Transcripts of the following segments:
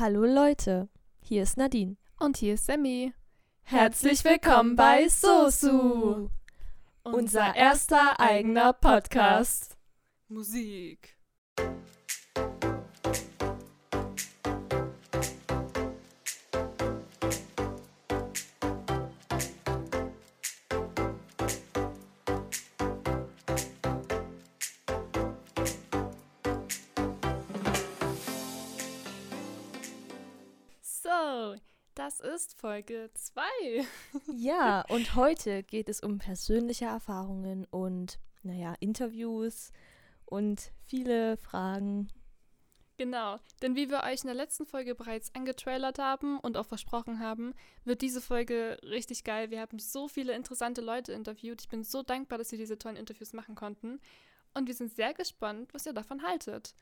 Hallo Leute, hier ist Nadine. Und hier ist Sammy. Herzlich willkommen bei Sosu, unser erster eigener Podcast. Musik. Das ist Folge 2. Ja, und heute geht es um persönliche Erfahrungen und, naja, Interviews und viele Fragen. Genau, denn wie wir euch in der letzten Folge bereits angetrailert haben und auch versprochen haben, wird diese Folge richtig geil. Wir haben so viele interessante Leute interviewt. Ich bin so dankbar, dass wir diese tollen Interviews machen konnten. Und wir sind sehr gespannt, was ihr davon haltet.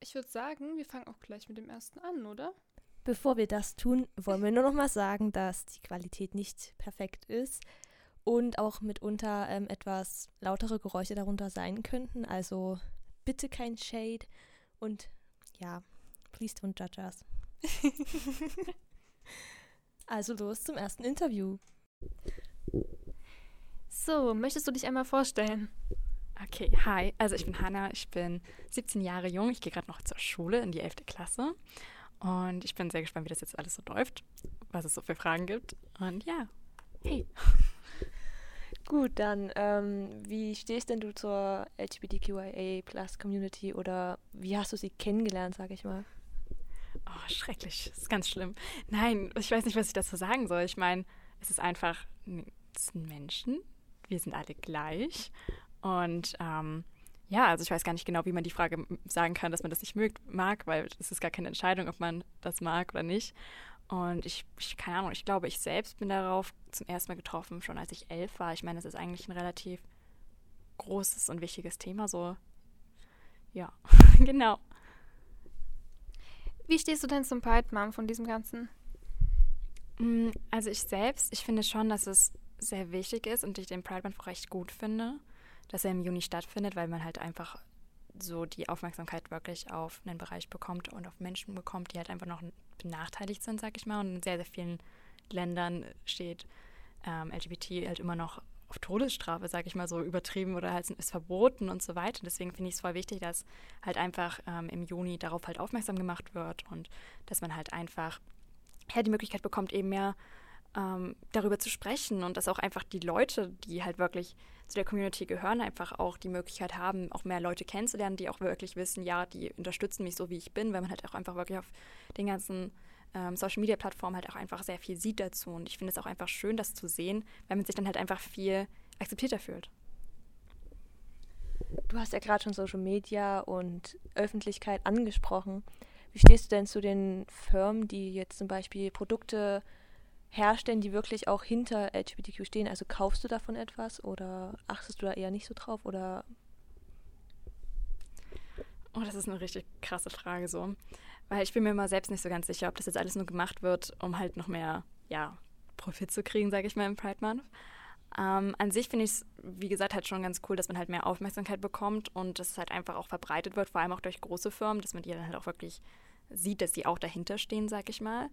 Ich würde sagen, wir fangen auch gleich mit dem ersten an, oder? Bevor wir das tun, wollen wir nur noch mal sagen, dass die Qualität nicht perfekt ist und auch mitunter ähm, etwas lautere Geräusche darunter sein könnten. Also bitte kein Shade und ja, please don't judge us. also los zum ersten Interview. So, möchtest du dich einmal vorstellen? Okay, hi. Also ich bin Hanna, ich bin 17 Jahre jung, ich gehe gerade noch zur Schule in die 11. Klasse und ich bin sehr gespannt, wie das jetzt alles so läuft, was es so für Fragen gibt. Und ja, hey. Gut, dann ähm, wie stehst denn du zur LGBTQIA Plus Community oder wie hast du sie kennengelernt, sage ich mal? Oh, schrecklich. Das ist ganz schlimm. Nein, ich weiß nicht, was ich dazu sagen soll. Ich meine, es ist einfach, es sind Menschen. Wir sind alle gleich. Und ähm, ja, also ich weiß gar nicht genau, wie man die Frage sagen kann, dass man das nicht mögt, mag, weil es ist gar keine Entscheidung, ob man das mag oder nicht. Und ich, ich, keine Ahnung, ich glaube, ich selbst bin darauf zum ersten Mal getroffen, schon als ich elf war. Ich meine, es ist eigentlich ein relativ großes und wichtiges Thema, so. Ja, genau. Wie stehst du denn zum Pride Mom von diesem Ganzen? Mm, Also ich selbst, ich finde schon, dass es sehr wichtig ist und ich den Pride Month auch recht gut finde, dass er im Juni stattfindet, weil man halt einfach so die Aufmerksamkeit wirklich auf einen Bereich bekommt und auf Menschen bekommt, die halt einfach noch benachteiligt sind, sag ich mal. Und in sehr, sehr vielen Ländern steht ähm, LGBT halt immer noch auf Todesstrafe, sag ich mal so, übertrieben oder halt ist verboten und so weiter. Deswegen finde ich es voll wichtig, dass halt einfach ähm, im Juni darauf halt aufmerksam gemacht wird und dass man halt einfach ja, die Möglichkeit bekommt, eben mehr ähm, darüber zu sprechen und dass auch einfach die Leute, die halt wirklich zu der Community gehören, einfach auch die Möglichkeit haben, auch mehr Leute kennenzulernen, die auch wirklich wissen, ja, die unterstützen mich so, wie ich bin, weil man halt auch einfach wirklich auf den ganzen ähm, Social-Media-Plattformen halt auch einfach sehr viel sieht dazu. Und ich finde es auch einfach schön, das zu sehen, weil man sich dann halt einfach viel akzeptierter fühlt. Du hast ja gerade schon Social Media und Öffentlichkeit angesprochen. Wie stehst du denn zu den Firmen, die jetzt zum Beispiel Produkte herstellen, die wirklich auch hinter LGBTQ stehen? Also kaufst du davon etwas oder achtest du da eher nicht so drauf oder Oh, das ist eine richtig krasse Frage so. Weil ich bin mir immer selbst nicht so ganz sicher, ob das jetzt alles nur gemacht wird, um halt noch mehr, ja, Profit zu kriegen, sage ich mal, im Pride Month. Ähm, an sich finde ich es, wie gesagt, halt schon ganz cool, dass man halt mehr Aufmerksamkeit bekommt und dass es halt einfach auch verbreitet wird, vor allem auch durch große Firmen, dass man die dann halt auch wirklich sieht, dass die auch dahinter stehen, sag ich mal.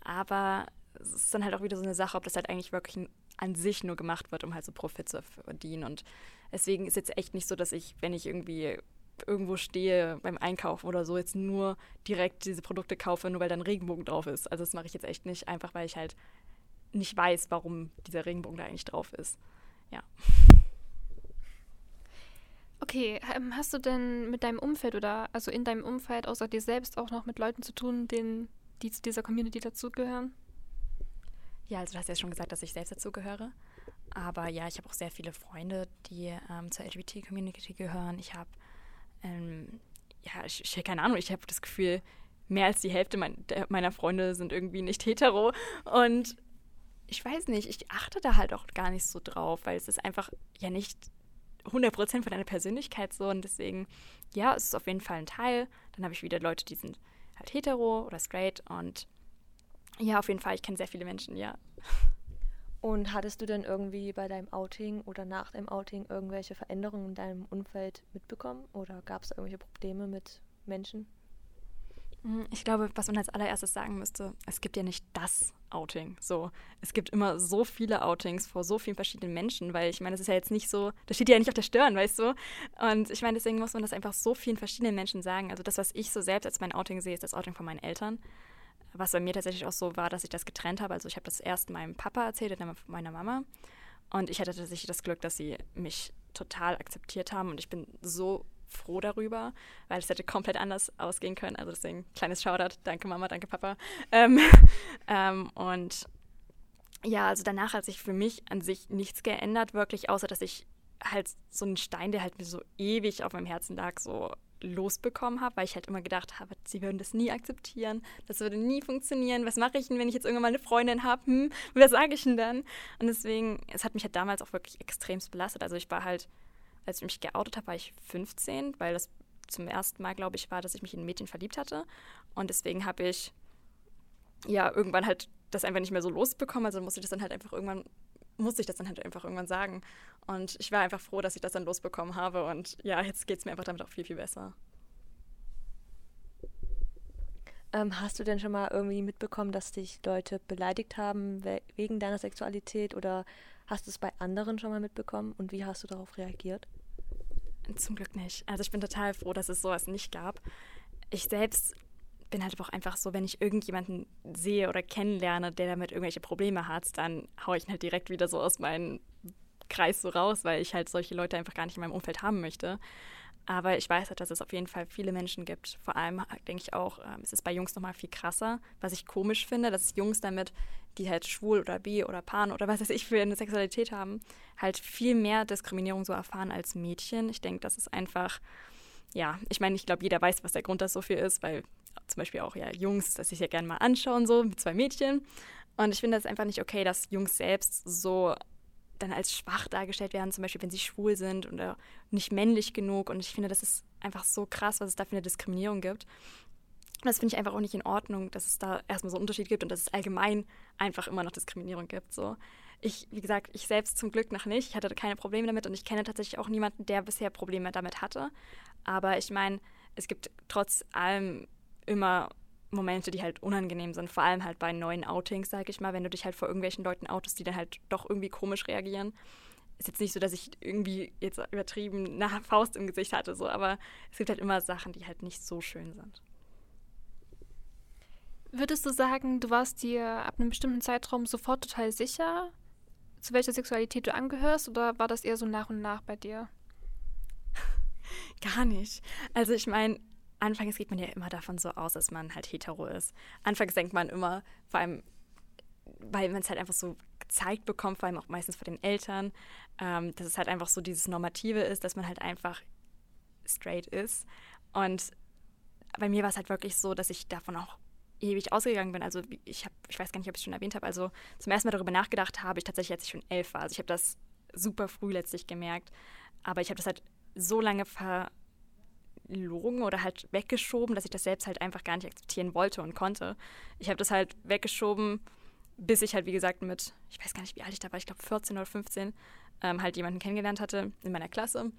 Aber es ist dann halt auch wieder so eine Sache, ob das halt eigentlich wirklich an sich nur gemacht wird, um halt so Profit zu verdienen. Und deswegen ist jetzt echt nicht so, dass ich, wenn ich irgendwie irgendwo stehe beim Einkaufen oder so, jetzt nur direkt diese Produkte kaufe, nur weil da ein Regenbogen drauf ist. Also das mache ich jetzt echt nicht, einfach weil ich halt nicht weiß, warum dieser Regenbogen da eigentlich drauf ist. Ja. Okay, ähm, hast du denn mit deinem Umfeld oder also in deinem Umfeld außer dir selbst auch noch mit Leuten zu tun, denen, die zu dieser Community dazugehören? Ja, also du hast ja schon gesagt, dass ich selbst dazugehöre. Aber ja, ich habe auch sehr viele Freunde, die ähm, zur LGBT-Community gehören. Ich habe, ähm, ja, ich, ich keine Ahnung, ich habe das Gefühl, mehr als die Hälfte mein, der, meiner Freunde sind irgendwie nicht hetero. Und ich weiß nicht, ich achte da halt auch gar nicht so drauf, weil es ist einfach ja nicht 100% von deiner Persönlichkeit so. Und deswegen, ja, es ist auf jeden Fall ein Teil. Dann habe ich wieder Leute, die sind halt hetero oder straight. Und ja, auf jeden Fall, ich kenne sehr viele Menschen, ja. Und hattest du denn irgendwie bei deinem Outing oder nach deinem Outing irgendwelche Veränderungen in deinem Umfeld mitbekommen? Oder gab es irgendwelche Probleme mit Menschen? Hm, ich glaube, was man als allererstes sagen müsste, es gibt ja nicht das Outing. So, es gibt immer so viele Outings vor so vielen verschiedenen Menschen, weil ich meine, es ist ja jetzt nicht so, das steht ja nicht auf der Stirn, weißt du? Und ich meine, deswegen muss man das einfach so vielen verschiedenen Menschen sagen. Also das, was ich so selbst als mein Outing sehe, ist das Outing von meinen Eltern. Was bei mir tatsächlich auch so war, dass ich das getrennt habe. Also ich habe das erst meinem Papa erzählt dann meiner Mama. Und ich hatte tatsächlich das Glück, dass sie mich total akzeptiert haben und ich bin so froh darüber, weil es hätte komplett anders ausgehen können. Also deswegen kleines Shoutout. Danke Mama, danke Papa. Ähm, ähm, und ja, also danach hat sich für mich an sich nichts geändert, wirklich, außer dass ich halt so einen Stein, der halt mir so ewig auf meinem Herzen lag, so losbekommen habe, weil ich halt immer gedacht habe, sie würden das nie akzeptieren, das würde nie funktionieren. Was mache ich denn, wenn ich jetzt irgendwann mal eine Freundin habe? Hm, was sage ich denn dann? Und deswegen, es hat mich halt damals auch wirklich extremst belastet. Also ich war halt als ich mich geoutet habe, war ich 15, weil das zum ersten Mal, glaube ich, war, dass ich mich in ein Mädchen verliebt hatte. Und deswegen habe ich ja irgendwann halt das einfach nicht mehr so losbekommen. Also musste ich das dann halt einfach irgendwann, musste ich das dann halt einfach irgendwann sagen. Und ich war einfach froh, dass ich das dann losbekommen habe. Und ja, jetzt geht es mir einfach damit auch viel, viel besser. Ähm, hast du denn schon mal irgendwie mitbekommen, dass dich Leute beleidigt haben we wegen deiner Sexualität oder Hast du es bei anderen schon mal mitbekommen und wie hast du darauf reagiert? Zum Glück nicht. Also ich bin total froh, dass es sowas nicht gab. Ich selbst bin halt auch einfach so, wenn ich irgendjemanden sehe oder kennenlerne, der damit irgendwelche Probleme hat, dann haue ich ihn halt direkt wieder so aus meinem Kreis so raus, weil ich halt solche Leute einfach gar nicht in meinem Umfeld haben möchte. Aber ich weiß halt, dass es auf jeden Fall viele Menschen gibt. Vor allem denke ich auch, ähm, es ist bei Jungs nochmal viel krasser, was ich komisch finde, dass Jungs damit, die halt schwul oder bi oder pan oder was weiß ich für eine Sexualität haben, halt viel mehr Diskriminierung so erfahren als Mädchen. Ich denke, das ist einfach, ja, ich meine, ich glaube, jeder weiß, was der Grund dafür ist, weil zum Beispiel auch ja Jungs, dass sich ja gerne mal anschauen, so mit zwei Mädchen. Und ich finde das einfach nicht okay, dass Jungs selbst so dann als schwach dargestellt werden, zum Beispiel wenn sie schwul sind oder nicht männlich genug. Und ich finde, das ist einfach so krass, was es da für eine Diskriminierung gibt. Und das finde ich einfach auch nicht in Ordnung, dass es da erstmal so einen Unterschied gibt und dass es allgemein einfach immer noch Diskriminierung gibt. So. Ich, wie gesagt, ich selbst zum Glück noch nicht. Ich hatte keine Probleme damit und ich kenne tatsächlich auch niemanden, der bisher Probleme damit hatte. Aber ich meine, es gibt trotz allem immer Momente, die halt unangenehm sind, vor allem halt bei neuen Outings, sag ich mal, wenn du dich halt vor irgendwelchen Leuten outest, die dann halt doch irgendwie komisch reagieren. Ist jetzt nicht so, dass ich irgendwie jetzt übertrieben eine Faust im Gesicht hatte, so, aber es gibt halt immer Sachen, die halt nicht so schön sind. Würdest du sagen, du warst dir ab einem bestimmten Zeitraum sofort total sicher, zu welcher Sexualität du angehörst, oder war das eher so nach und nach bei dir? Gar nicht. Also ich meine, anfangs geht man ja immer davon so aus, dass man halt hetero ist. Anfangs denkt man immer, vor allem, weil man es halt einfach so gezeigt bekommt, vor allem auch meistens von den Eltern, ähm, dass es halt einfach so dieses Normative ist, dass man halt einfach straight ist. Und bei mir war es halt wirklich so, dass ich davon auch ewig ausgegangen bin. Also ich habe, ich weiß gar nicht, ob ich es schon erwähnt habe, also zum ersten Mal darüber nachgedacht habe ich tatsächlich, als ich schon elf war. Also ich habe das super früh letztlich gemerkt. Aber ich habe das halt so lange ver verlogen oder halt weggeschoben, dass ich das selbst halt einfach gar nicht akzeptieren wollte und konnte. Ich habe das halt weggeschoben, bis ich halt, wie gesagt, mit, ich weiß gar nicht, wie alt ich da war, ich glaube 14 oder 15, ähm, halt jemanden kennengelernt hatte in meiner Klasse.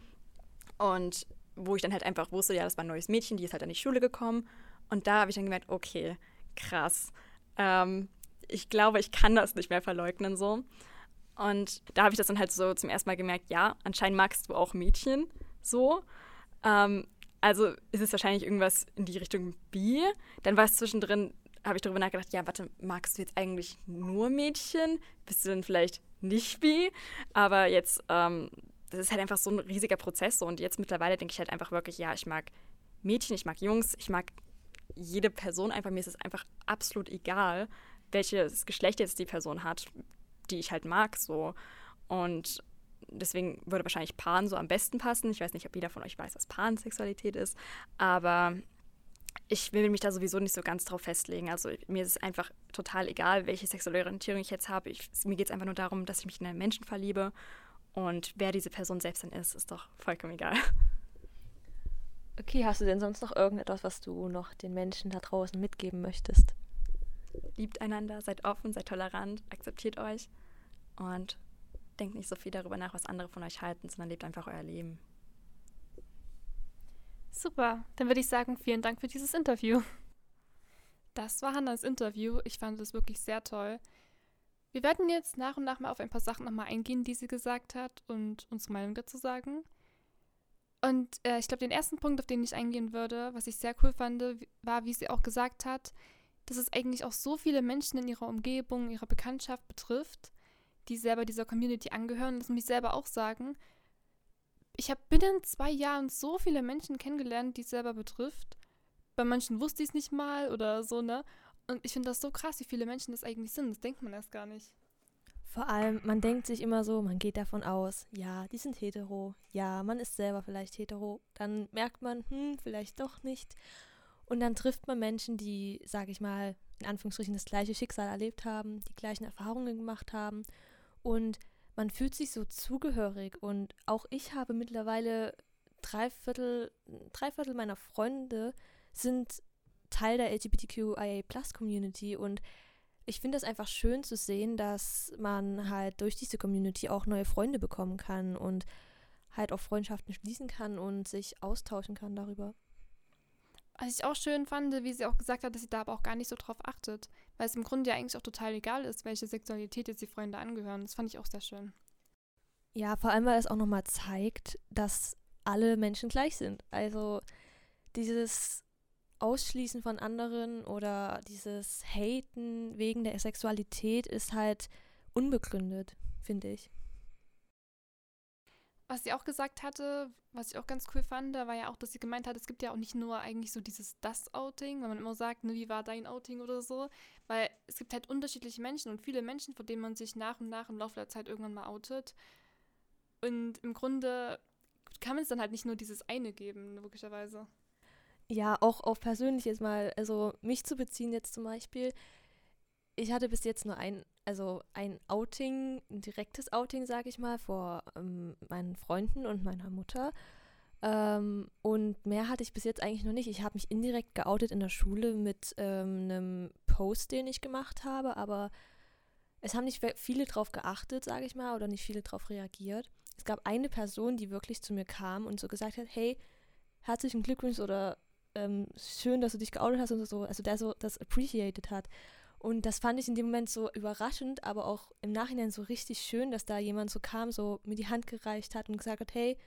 Und wo ich dann halt einfach wusste, ja, das war ein neues Mädchen, die ist halt an die Schule gekommen. Und da habe ich dann gemerkt, okay, krass. Ähm, ich glaube, ich kann das nicht mehr verleugnen so. Und da habe ich das dann halt so zum ersten Mal gemerkt, ja, anscheinend magst du auch Mädchen so. Ähm, also ist es wahrscheinlich irgendwas in die Richtung B. Dann war es zwischendrin, habe ich darüber nachgedacht, ja, warte, magst du jetzt eigentlich nur Mädchen? Bist du denn vielleicht nicht B? Aber jetzt, ähm, das ist halt einfach so ein riesiger Prozess. Und jetzt mittlerweile denke ich halt einfach wirklich, ja, ich mag Mädchen, ich mag Jungs, ich mag jede Person einfach. Mir ist es einfach absolut egal, welches Geschlecht jetzt die Person hat, die ich halt mag, so. Und deswegen würde wahrscheinlich Pan so am besten passen. Ich weiß nicht, ob jeder von euch weiß, was Pansexualität ist, aber ich will mich da sowieso nicht so ganz drauf festlegen. Also mir ist es einfach total egal, welche sexuelle Orientierung ich jetzt habe. Ich, mir geht es einfach nur darum, dass ich mich in einen Menschen verliebe und wer diese Person selbst dann ist, ist doch vollkommen egal. Okay, hast du denn sonst noch irgendetwas, was du noch den Menschen da draußen mitgeben möchtest? Liebt einander, seid offen, seid tolerant, akzeptiert euch und denkt nicht so viel darüber nach, was andere von euch halten, sondern lebt einfach euer Leben. Super, dann würde ich sagen, vielen Dank für dieses Interview. Das war Hannas Interview. Ich fand es wirklich sehr toll. Wir werden jetzt nach und nach mal auf ein paar Sachen nochmal eingehen, die sie gesagt hat und unsere Meinung dazu sagen. Und äh, ich glaube, den ersten Punkt, auf den ich eingehen würde, was ich sehr cool fand, war, wie sie auch gesagt hat, dass es eigentlich auch so viele Menschen in ihrer Umgebung, ihrer Bekanntschaft betrifft, die selber dieser Community angehören. Das muss ich selber auch sagen. Ich habe binnen zwei Jahren so viele Menschen kennengelernt, die es selber betrifft. Bei manchen wusste ich es nicht mal oder so, ne? Und ich finde das so krass, wie viele Menschen das eigentlich sind. Das denkt man erst gar nicht. Vor allem, man denkt sich immer so, man geht davon aus, ja, die sind hetero, ja, man ist selber vielleicht hetero. Dann merkt man, hm, vielleicht doch nicht. Und dann trifft man Menschen, die, sage ich mal, in Anführungsstrichen das gleiche Schicksal erlebt haben, die gleichen Erfahrungen gemacht haben. Und man fühlt sich so zugehörig. Und auch ich habe mittlerweile drei Viertel, drei Viertel meiner Freunde sind Teil der LGBTQIA-Plus-Community und ich finde es einfach schön zu sehen, dass man halt durch diese Community auch neue Freunde bekommen kann und halt auch Freundschaften schließen kann und sich austauschen kann darüber. Was ich auch schön fand, wie sie auch gesagt hat, dass sie da aber auch gar nicht so drauf achtet, weil es im Grunde ja eigentlich auch total egal ist, welche Sexualität jetzt die Freunde angehören. Das fand ich auch sehr schön. Ja, vor allem, weil es auch nochmal zeigt, dass alle Menschen gleich sind. Also dieses Ausschließen von anderen oder dieses Haten wegen der Sexualität ist halt unbegründet, finde ich. Was sie auch gesagt hatte, was ich auch ganz cool fand, war ja auch, dass sie gemeint hat, es gibt ja auch nicht nur eigentlich so dieses Das-Outing, wenn man immer sagt, ne, wie war dein Outing oder so, weil es gibt halt unterschiedliche Menschen und viele Menschen, vor denen man sich nach und nach im Laufe der Zeit irgendwann mal outet. Und im Grunde kann es dann halt nicht nur dieses eine geben, logischerweise ja, auch auf persönliches mal, also mich zu beziehen jetzt zum Beispiel. Ich hatte bis jetzt nur ein, also ein Outing, ein direktes Outing, sage ich mal, vor ähm, meinen Freunden und meiner Mutter. Ähm, und mehr hatte ich bis jetzt eigentlich noch nicht. Ich habe mich indirekt geoutet in der Schule mit ähm, einem Post, den ich gemacht habe, aber es haben nicht viele drauf geachtet, sage ich mal, oder nicht viele drauf reagiert. Es gab eine Person, die wirklich zu mir kam und so gesagt hat, hey, herzlichen Glückwunsch oder ähm, schön, dass du dich geoutet hast und so, also der so das appreciated hat. Und das fand ich in dem Moment so überraschend, aber auch im Nachhinein so richtig schön, dass da jemand so kam, so mir die Hand gereicht hat und gesagt hat, hey,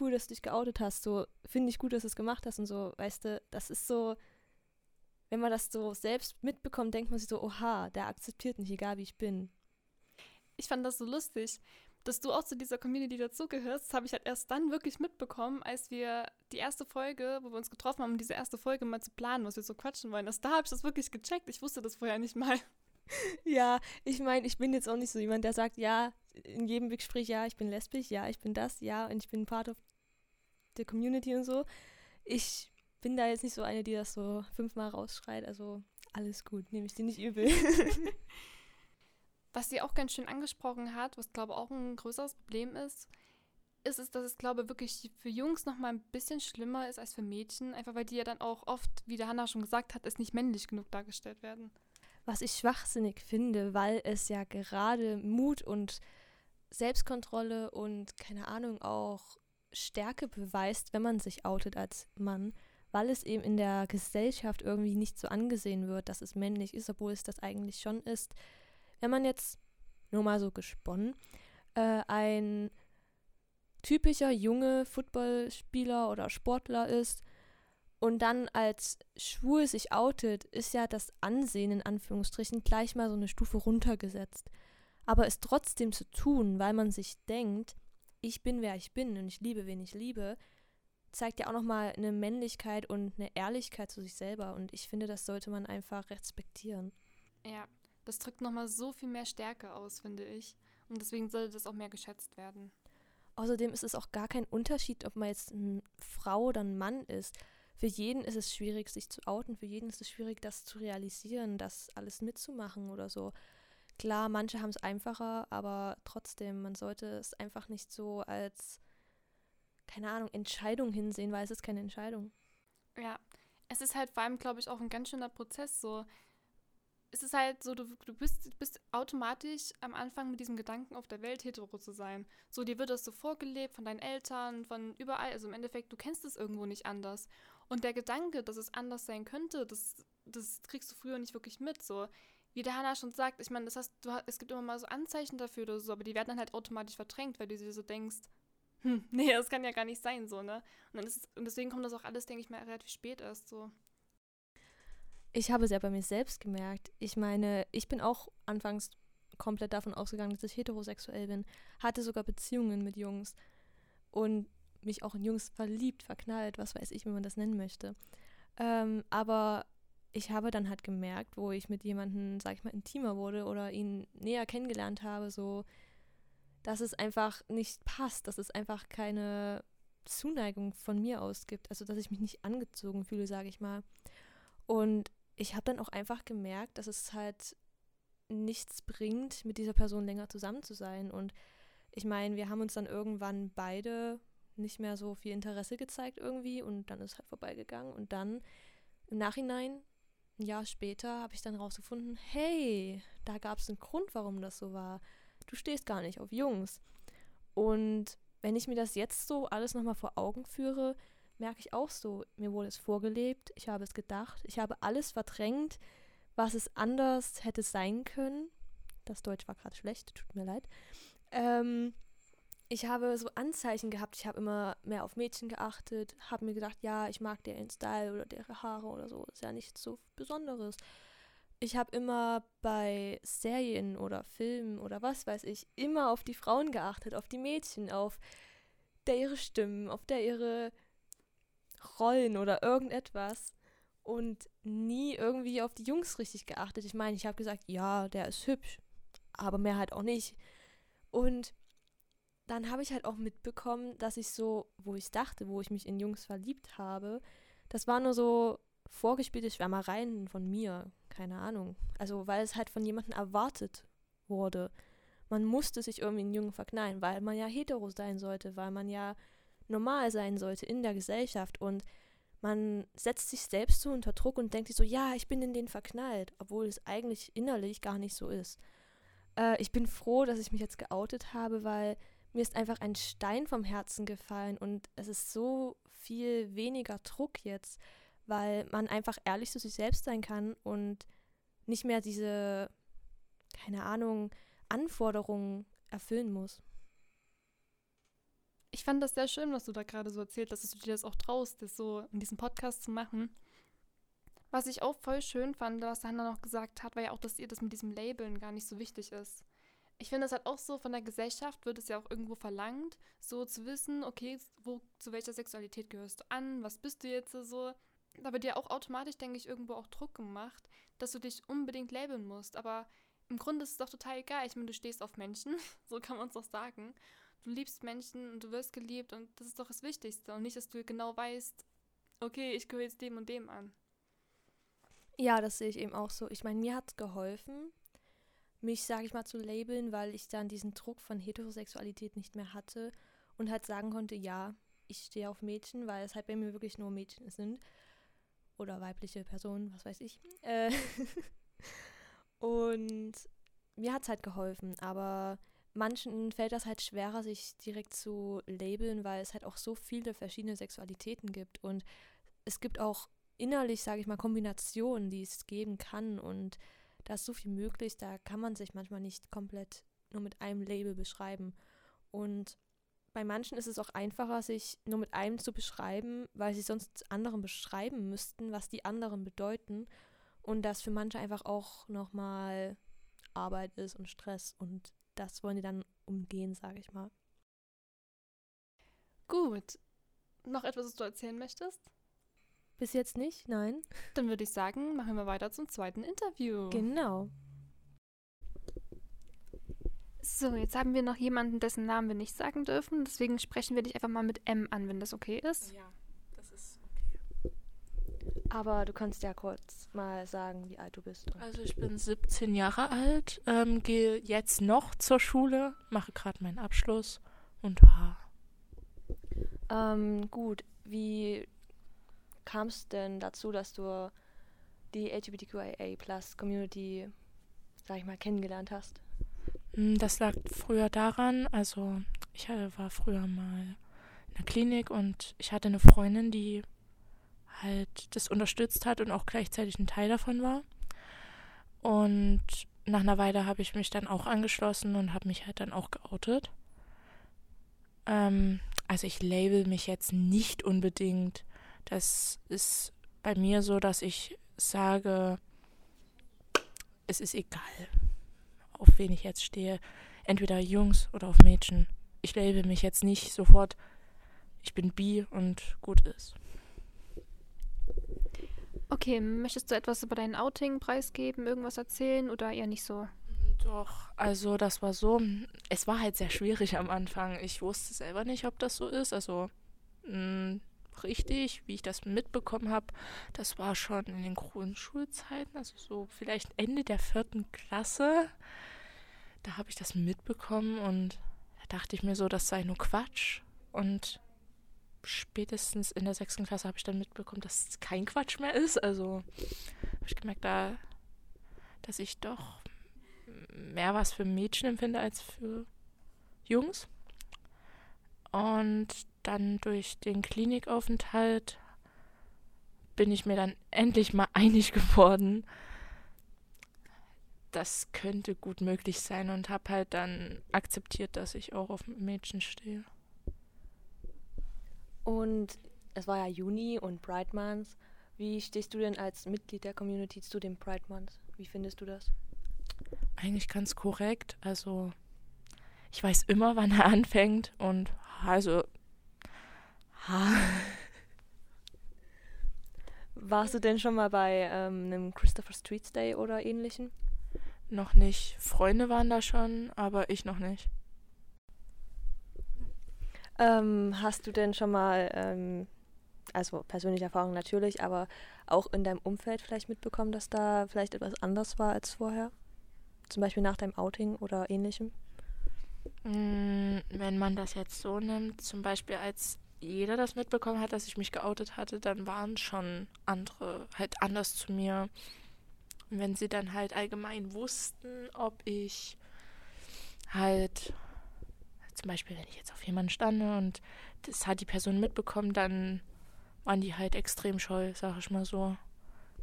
cool, dass du dich geoutet hast, so finde ich gut, dass du es gemacht hast und so, weißt du, das ist so, wenn man das so selbst mitbekommt, denkt man sich so, oha, der akzeptiert mich, egal wie ich bin. Ich fand das so lustig dass du auch zu dieser Community dazugehörst, habe ich halt erst dann wirklich mitbekommen, als wir die erste Folge, wo wir uns getroffen haben, um diese erste Folge mal zu planen, was wir so quatschen wollen. Erst da habe ich das wirklich gecheckt. Ich wusste das vorher nicht mal. Ja, ich meine, ich bin jetzt auch nicht so jemand, der sagt, ja, in jedem Gespräch, ja, ich bin lesbisch, ja, ich bin das, ja, und ich bin part of the community und so. Ich bin da jetzt nicht so eine, die das so fünfmal rausschreit, also alles gut, nehme ich dir nicht übel. Was sie auch ganz schön angesprochen hat, was glaube ich auch ein größeres Problem ist, ist es, dass es glaube ich wirklich für Jungs noch mal ein bisschen schlimmer ist als für Mädchen, einfach weil die ja dann auch oft, wie der Hanna schon gesagt hat, es nicht männlich genug dargestellt werden. Was ich schwachsinnig finde, weil es ja gerade Mut und Selbstkontrolle und keine Ahnung auch Stärke beweist, wenn man sich outet als Mann, weil es eben in der Gesellschaft irgendwie nicht so angesehen wird, dass es männlich ist, obwohl es das eigentlich schon ist wenn man jetzt, nur mal so gesponnen, äh, ein typischer junge Footballspieler oder Sportler ist und dann als schwul sich outet, ist ja das Ansehen in Anführungsstrichen gleich mal so eine Stufe runtergesetzt. Aber es trotzdem zu tun, weil man sich denkt, ich bin wer ich bin und ich liebe wen ich liebe, zeigt ja auch nochmal eine Männlichkeit und eine Ehrlichkeit zu sich selber und ich finde, das sollte man einfach respektieren. Ja, das drückt nochmal so viel mehr Stärke aus, finde ich. Und deswegen sollte das auch mehr geschätzt werden. Außerdem ist es auch gar kein Unterschied, ob man jetzt eine Frau oder ein Mann ist. Für jeden ist es schwierig, sich zu outen. Für jeden ist es schwierig, das zu realisieren, das alles mitzumachen oder so. Klar, manche haben es einfacher, aber trotzdem, man sollte es einfach nicht so als, keine Ahnung, Entscheidung hinsehen, weil es ist keine Entscheidung. Ja, es ist halt vor allem, glaube ich, auch ein ganz schöner Prozess. So, es ist halt so, du, du bist, bist automatisch am Anfang mit diesem Gedanken auf der Welt hetero zu sein. So, dir wird das so vorgelebt von deinen Eltern, von überall. Also im Endeffekt, du kennst es irgendwo nicht anders. Und der Gedanke, dass es anders sein könnte, das das kriegst du früher nicht wirklich mit. So, wie der Hannah schon sagt, ich meine, das heißt, du, es gibt immer mal so Anzeichen dafür oder so, aber die werden dann halt automatisch verdrängt, weil du dir so denkst, hm, nee, das kann ja gar nicht sein, so, ne? Und, dann ist es, und deswegen kommt das auch alles, denke ich mal, relativ spät erst so. Ich habe es ja bei mir selbst gemerkt. Ich meine, ich bin auch anfangs komplett davon ausgegangen, dass ich heterosexuell bin. Hatte sogar Beziehungen mit Jungs und mich auch in Jungs verliebt, verknallt, was weiß ich, wie man das nennen möchte. Ähm, aber ich habe dann halt gemerkt, wo ich mit jemandem, sag ich mal, intimer wurde oder ihn näher kennengelernt habe, so, dass es einfach nicht passt, dass es einfach keine Zuneigung von mir aus gibt, also dass ich mich nicht angezogen fühle, sage ich mal. Und ich habe dann auch einfach gemerkt, dass es halt nichts bringt, mit dieser Person länger zusammen zu sein. Und ich meine, wir haben uns dann irgendwann beide nicht mehr so viel Interesse gezeigt irgendwie und dann ist halt vorbeigegangen. Und dann im Nachhinein, ein Jahr später, habe ich dann rausgefunden, hey, da gab es einen Grund, warum das so war. Du stehst gar nicht auf Jungs. Und wenn ich mir das jetzt so alles nochmal vor Augen führe, merke ich auch so, mir wurde es vorgelebt, ich habe es gedacht, ich habe alles verdrängt, was es anders hätte sein können. Das Deutsch war gerade schlecht, tut mir leid. Ähm, ich habe so Anzeichen gehabt, ich habe immer mehr auf Mädchen geachtet, habe mir gedacht, ja, ich mag deren Style oder deren Haare oder so, ist ja nichts so Besonderes. Ich habe immer bei Serien oder Filmen oder was weiß ich, immer auf die Frauen geachtet, auf die Mädchen, auf der ihre Stimmen, auf der ihre Rollen oder irgendetwas und nie irgendwie auf die Jungs richtig geachtet. Ich meine, ich habe gesagt, ja, der ist hübsch, aber mehr halt auch nicht. Und dann habe ich halt auch mitbekommen, dass ich so, wo ich dachte, wo ich mich in Jungs verliebt habe, das war nur so vorgespielte Schwärmereien von mir, keine Ahnung. Also weil es halt von jemandem erwartet wurde. Man musste sich irgendwie in Jungen verknallen, weil man ja hetero sein sollte, weil man ja normal sein sollte in der Gesellschaft und man setzt sich selbst so unter Druck und denkt sich so, ja, ich bin in den verknallt, obwohl es eigentlich innerlich gar nicht so ist. Äh, ich bin froh, dass ich mich jetzt geoutet habe, weil mir ist einfach ein Stein vom Herzen gefallen und es ist so viel weniger Druck jetzt, weil man einfach ehrlich zu sich selbst sein kann und nicht mehr diese, keine Ahnung, Anforderungen erfüllen muss ich fand das sehr schön, was du da gerade so erzählt hast, dass du dir das auch traust, das so in diesem Podcast zu machen. Was ich auch voll schön fand, was Hannah noch gesagt hat, war ja auch, dass ihr das mit diesem Labeln gar nicht so wichtig ist. Ich finde, das halt auch so von der Gesellschaft wird es ja auch irgendwo verlangt, so zu wissen, okay, wo, zu welcher Sexualität gehörst du an, was bist du jetzt so. Da wird dir auch automatisch, denke ich, irgendwo auch Druck gemacht, dass du dich unbedingt labeln musst. Aber im Grunde ist es doch total egal. Ich meine, du stehst auf Menschen, so kann man es doch sagen du liebst Menschen und du wirst geliebt und das ist doch das Wichtigste. Und nicht, dass du genau weißt, okay, ich gehöre jetzt dem und dem an. Ja, das sehe ich eben auch so. Ich meine, mir hat es geholfen, mich, sage ich mal, zu labeln, weil ich dann diesen Druck von Heterosexualität nicht mehr hatte und halt sagen konnte, ja, ich stehe auf Mädchen, weil es halt bei mir wirklich nur Mädchen sind. Oder weibliche Personen, was weiß ich. Äh und mir hat es halt geholfen, aber manchen fällt das halt schwerer, sich direkt zu labeln, weil es halt auch so viele verschiedene Sexualitäten gibt. Und es gibt auch innerlich, sage ich mal, Kombinationen, die es geben kann. Und da ist so viel möglich, da kann man sich manchmal nicht komplett nur mit einem Label beschreiben. Und bei manchen ist es auch einfacher, sich nur mit einem zu beschreiben, weil sie sonst anderen beschreiben müssten, was die anderen bedeuten. Und das für manche einfach auch nochmal Arbeit ist und Stress und das wollen die dann umgehen, sage ich mal. Gut. Noch etwas, was du erzählen möchtest? Bis jetzt nicht, nein. Dann würde ich sagen, machen wir weiter zum zweiten Interview. Genau. So, jetzt haben wir noch jemanden, dessen Namen wir nicht sagen dürfen. Deswegen sprechen wir dich einfach mal mit M an, wenn das okay ist. Ja. Aber du kannst ja kurz mal sagen, wie alt du bist. Also ich bin 17 Jahre alt, ähm, gehe jetzt noch zur Schule, mache gerade meinen Abschluss und ha. Ähm, gut, wie kam es denn dazu, dass du die LGBTQIA Plus Community, sag ich mal, kennengelernt hast? Hm, das lag früher daran, also ich war früher mal in der Klinik und ich hatte eine Freundin, die halt das unterstützt hat und auch gleichzeitig ein Teil davon war. Und nach einer Weile habe ich mich dann auch angeschlossen und habe mich halt dann auch geoutet. Ähm, also ich label mich jetzt nicht unbedingt. Das ist bei mir so, dass ich sage, es ist egal, auf wen ich jetzt stehe. Entweder Jungs oder auf Mädchen. Ich label mich jetzt nicht sofort, ich bin bi und gut ist. Okay, möchtest du etwas über deinen Outing preisgeben, irgendwas erzählen oder eher nicht so? Doch, also das war so, es war halt sehr schwierig am Anfang. Ich wusste selber nicht, ob das so ist. Also mh, richtig, wie ich das mitbekommen habe, das war schon in den Grundschulzeiten, also so vielleicht Ende der vierten Klasse. Da habe ich das mitbekommen und da dachte ich mir so, das sei nur Quatsch. Und spätestens in der sechsten Klasse habe ich dann mitbekommen, dass es kein Quatsch mehr ist. Also habe ich gemerkt, da, dass ich doch mehr was für Mädchen empfinde als für Jungs. Und dann durch den Klinikaufenthalt bin ich mir dann endlich mal einig geworden. Das könnte gut möglich sein und habe halt dann akzeptiert, dass ich auch auf Mädchen stehe. Und es war ja Juni und Pride Month. Wie stehst du denn als Mitglied der Community zu dem Pride Month? Wie findest du das? Eigentlich ganz korrekt. Also ich weiß immer, wann er anfängt und also ha. Warst du denn schon mal bei ähm, einem Christopher Streets Day oder ähnlichem? Noch nicht. Freunde waren da schon, aber ich noch nicht. Ähm, hast du denn schon mal, ähm, also persönliche Erfahrung natürlich, aber auch in deinem Umfeld vielleicht mitbekommen, dass da vielleicht etwas anders war als vorher? Zum Beispiel nach deinem Outing oder ähnlichem? Mm, wenn man das jetzt so nimmt, zum Beispiel als jeder das mitbekommen hat, dass ich mich geoutet hatte, dann waren schon andere halt anders zu mir. Wenn sie dann halt allgemein wussten, ob ich halt zum Beispiel, wenn ich jetzt auf jemanden stande und das hat die Person mitbekommen, dann waren die halt extrem scheu, sag ich mal so.